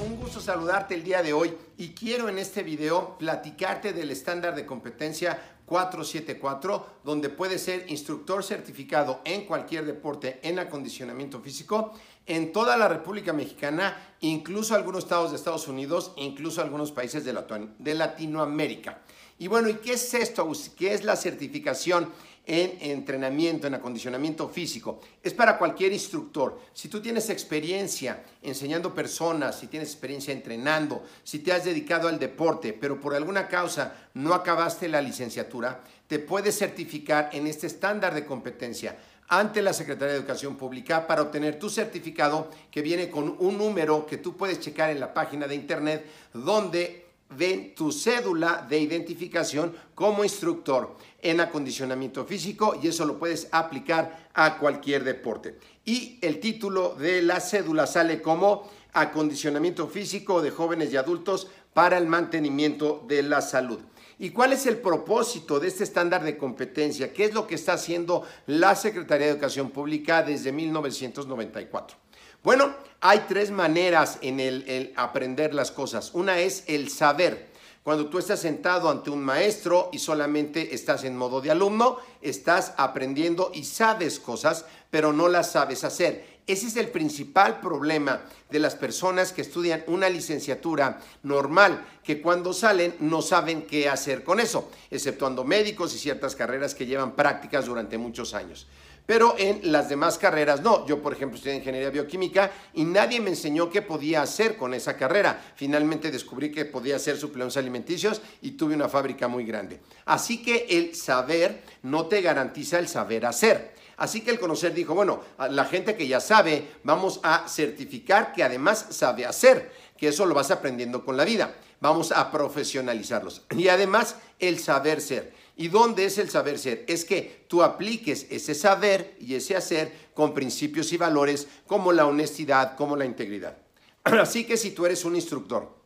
Un gusto saludarte el día de hoy y quiero en este video platicarte del estándar de competencia 474, donde puedes ser instructor certificado en cualquier deporte en acondicionamiento físico en toda la República Mexicana, incluso algunos estados de Estados Unidos, incluso algunos países de, de Latinoamérica. Y bueno, ¿y qué es esto? ¿Qué es la certificación? En entrenamiento, en acondicionamiento físico. Es para cualquier instructor. Si tú tienes experiencia enseñando personas, si tienes experiencia entrenando, si te has dedicado al deporte, pero por alguna causa no acabaste la licenciatura, te puedes certificar en este estándar de competencia ante la Secretaría de Educación Pública para obtener tu certificado que viene con un número que tú puedes checar en la página de internet donde ven tu cédula de identificación como instructor en acondicionamiento físico y eso lo puedes aplicar a cualquier deporte. Y el título de la cédula sale como acondicionamiento físico de jóvenes y adultos para el mantenimiento de la salud. ¿Y cuál es el propósito de este estándar de competencia? ¿Qué es lo que está haciendo la Secretaría de Educación Pública desde 1994? Bueno, hay tres maneras en el, aprender las cosas. Una es el saber. Cuando tú estás sentado ante un maestro y solamente estás en modo de alumno, estás aprendiendo y sabes cosas, pero no las sabes hacer. Ese es el principal problema de las personas que estudian una licenciatura normal, que cuando salen no saben qué hacer con eso, exceptuando médicos y ciertas carreras que llevan prácticas durante muchos años. Pero en las demás carreras no. Yo, por ejemplo, estudié ingeniería bioquímica y nadie me enseñó qué podía hacer con esa carrera. Finalmente descubrí que podía hacer suplementos alimenticios y tuve una fábrica muy grande. Así que el saber no te garantiza el saber hacer. Así que el conocer dijo, bueno, la gente que ya sabe, vamos a certificar que además sabe hacer, que eso lo vas aprendiendo con la vida. Vamos a profesionalizarlos. Y además el saber ser. ¿Y dónde es el saber ser? Es que tú apliques ese saber y ese hacer con principios y valores como la honestidad, como la integridad. Así que si tú eres un instructor,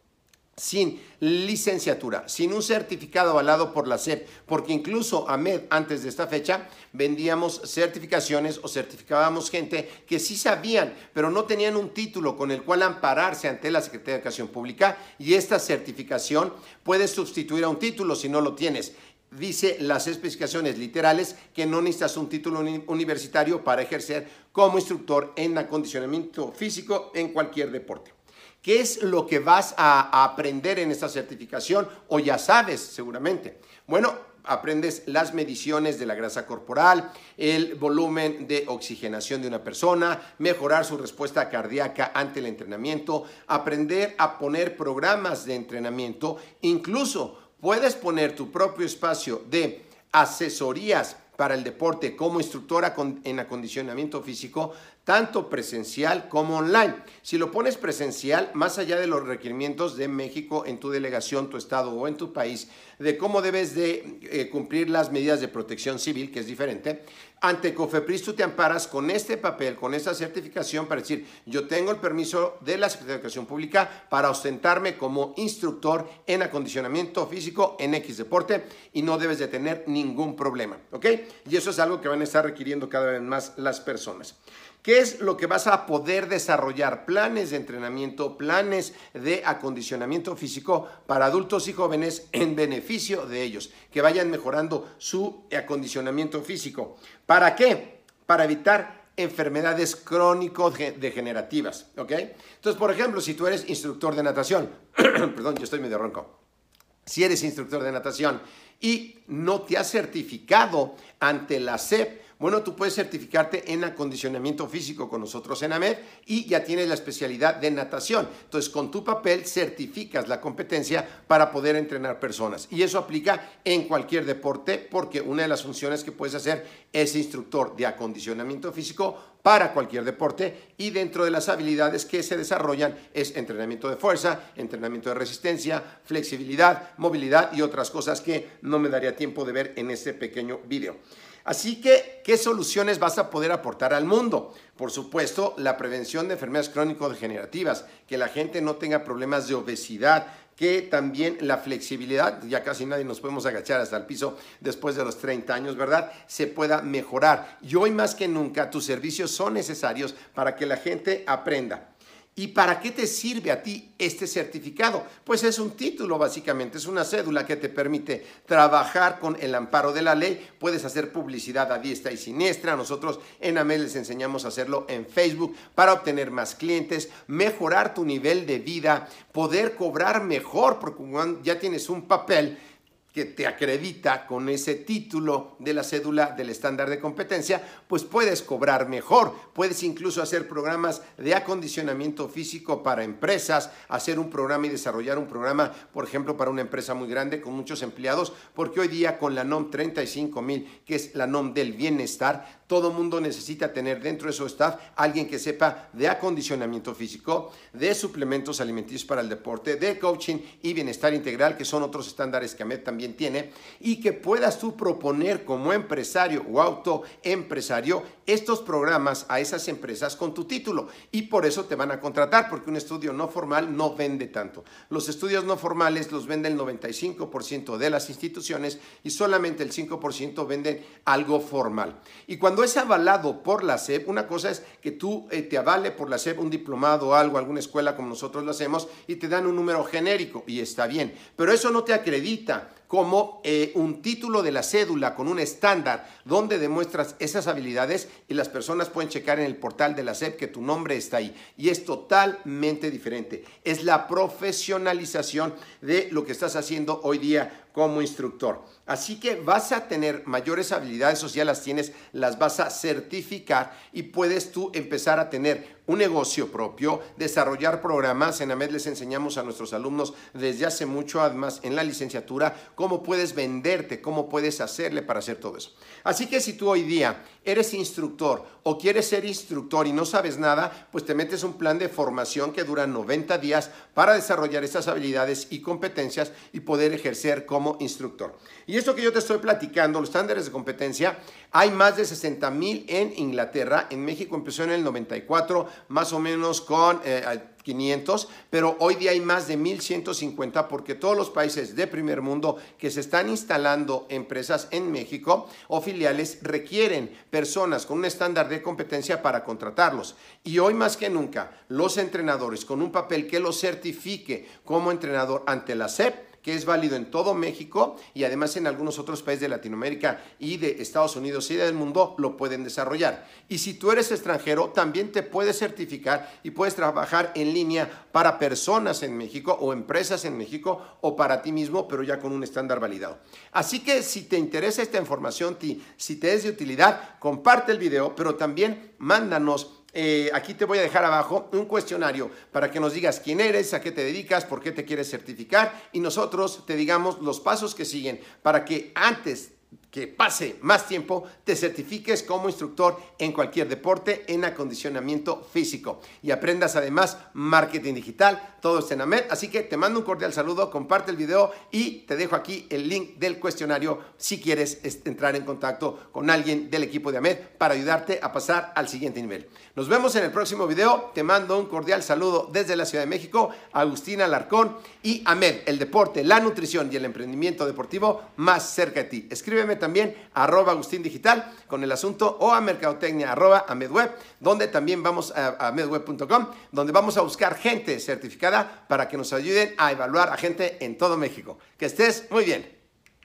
sin licenciatura, sin un certificado avalado por la SEP, porque incluso a MED antes de esta fecha vendíamos certificaciones o certificábamos gente que sí sabían, pero no tenían un título con el cual ampararse ante la Secretaría de Educación Pública y esta certificación puede sustituir a un título si no lo tienes dice las especificaciones literales que no necesitas un título universitario para ejercer como instructor en acondicionamiento físico en cualquier deporte. ¿Qué es lo que vas a, aprender en esta certificación? O ya sabes, seguramente. Bueno, aprendes las mediciones de la grasa corporal, el volumen de oxigenación de una persona, mejorar su respuesta cardíaca ante el entrenamiento, aprender a poner programas de entrenamiento, incluso puedes poner tu propio espacio de asesorías para el deporte como instructora en acondicionamiento físico, tanto presencial como online. Si lo pones presencial, más allá de los requerimientos de México en tu delegación, tu estado o en tu país, de cómo debes de eh, cumplir las medidas de protección civil, que es diferente, ante COFEPRIS tú te amparas con este papel, con esta certificación para decir, yo tengo el permiso de la Secretaría de Educación Pública para ostentarme como instructor en acondicionamiento físico en X deporte y no debes de tener ningún problema, ¿ok? Y eso es algo que van a estar requiriendo cada vez más las personas. ¿Qué es lo que vas a poder desarrollar? Planes de entrenamiento, planes de acondicionamiento físico para adultos y jóvenes en beneficio de ellos, que vayan mejorando su acondicionamiento físico. ¿Para qué? Para evitar enfermedades crónico-degenerativas, ¿ok? Entonces, por ejemplo, si tú eres instructor de natación, perdón, yo estoy medio ronco, si eres instructor de natación y no te has certificado ante la SEP, bueno, tú puedes certificarte en acondicionamiento físico con nosotros en AMED y ya tienes la especialidad de natación. Entonces, con tu papel certificas la competencia para poder entrenar personas. Y eso aplica en cualquier deporte porque una de las funciones que puedes hacer es instructor de acondicionamiento físico para cualquier deporte y dentro de las habilidades que se desarrollan es entrenamiento de fuerza, entrenamiento de resistencia, flexibilidad, movilidad y otras cosas que no me daría tiempo de ver en este pequeño video. Así que, ¿qué soluciones vas a poder aportar al mundo? Por supuesto, la prevención de enfermedades crónico-degenerativas, que la gente no tenga problemas de obesidad, que también la flexibilidad, ya casi nadie nos podemos agachar hasta el piso después de los 30 años, ¿verdad? Se pueda mejorar. Y hoy más que nunca tus servicios son necesarios para que la gente aprenda. ¿Y para qué te sirve a ti este certificado? Pues es un título básicamente, es una cédula que te permite trabajar con el amparo de la ley. Puedes hacer publicidad a diestra y siniestra. Nosotros en AMEL les enseñamos a hacerlo en Facebook para obtener más clientes, mejorar tu nivel de vida, poder cobrar mejor porque ya tienes un papel que te acredita con ese título de la cédula del estándar de competencia, pues puedes cobrar mejor. Puedes incluso hacer programas de acondicionamiento físico para empresas, hacer un programa y desarrollar un programa, por ejemplo, para una empresa muy grande con muchos empleados, porque hoy día con la NOM 35000, que es la NOM del bienestar, todo mundo necesita tener dentro de su staff alguien que sepa de acondicionamiento físico, de suplementos alimenticios para el deporte, de coaching y bienestar integral, que son otros estándares que AMED también tiene, y que puedas tú proponer como empresario o autoempresario estos programas a esas empresas con tu título. Y por eso te van a contratar, porque un estudio no formal no vende tanto. Los estudios no formales los vende el 95% de las instituciones y solamente el 5% venden algo formal. Y cuando es avalado por la SEP, una cosa es que tú eh, te avale por la SEP un diplomado o algo, alguna escuela como nosotros lo hacemos, y te dan un número genérico, y está bien. Pero eso no te acredita como eh, un título de la cédula con un estándar donde demuestras esas habilidades y las personas pueden checar en el portal de la SEP que tu nombre está ahí. Y es totalmente diferente. Es la profesionalización de lo que estás haciendo hoy día como instructor. Así que vas a tener mayores habilidades, ya las tienes, las vas a certificar y puedes tú empezar a tener un negocio propio, desarrollar programas. En AMED les enseñamos a nuestros alumnos desde hace mucho, además en la licenciatura, cómo puedes venderte, cómo puedes hacerle para hacer todo eso. Así que si tú hoy día eres instructor o quieres ser instructor y no sabes nada, pues te metes un plan de formación que dura 90 días para desarrollar estas habilidades y competencias y poder ejercer como instructor. Y esto que yo te estoy platicando, los estándares de competencia, hay más de 60 mil en Inglaterra, en México empezó en el 94, más o menos con... Eh, 500, pero hoy día hay más de 1150 porque todos los países de primer mundo que se están instalando empresas en México o filiales requieren personas con un estándar de competencia para contratarlos. Y hoy más que nunca, los entrenadores con un papel que los certifique como entrenador ante la SEP que es válido en todo México y además en algunos otros países de Latinoamérica y de Estados Unidos y del mundo lo pueden desarrollar. Y si tú eres extranjero, también te puedes certificar y puedes trabajar en línea para personas en México o empresas en México o para ti mismo, pero ya con un estándar validado. Así que si te interesa esta información, si te es de utilidad, comparte el video, pero también mándanos eh, aquí te voy a dejar abajo un cuestionario para que nos digas quién eres, a qué te dedicas, por qué te quieres certificar y nosotros te digamos los pasos que siguen para que antes que pase más tiempo, te certifiques como instructor en cualquier deporte en acondicionamiento físico y aprendas además marketing digital, todo está en AMED. Así que te mando un cordial saludo, comparte el video y te dejo aquí el link del cuestionario si quieres entrar en contacto con alguien del equipo de AMED para ayudarte a pasar al siguiente nivel. Nos vemos en el próximo video. Te mando un cordial saludo desde la Ciudad de México, Agustina Alarcón y AMED, el deporte, la nutrición y el emprendimiento deportivo más cerca de ti. Escríbeme también también arroba Agustín Digital con el asunto o a mercadotecnia arroba a Medweb, donde también vamos a, a medweb.com, donde vamos a buscar gente certificada para que nos ayuden a evaluar a gente en todo México. Que estés muy bien.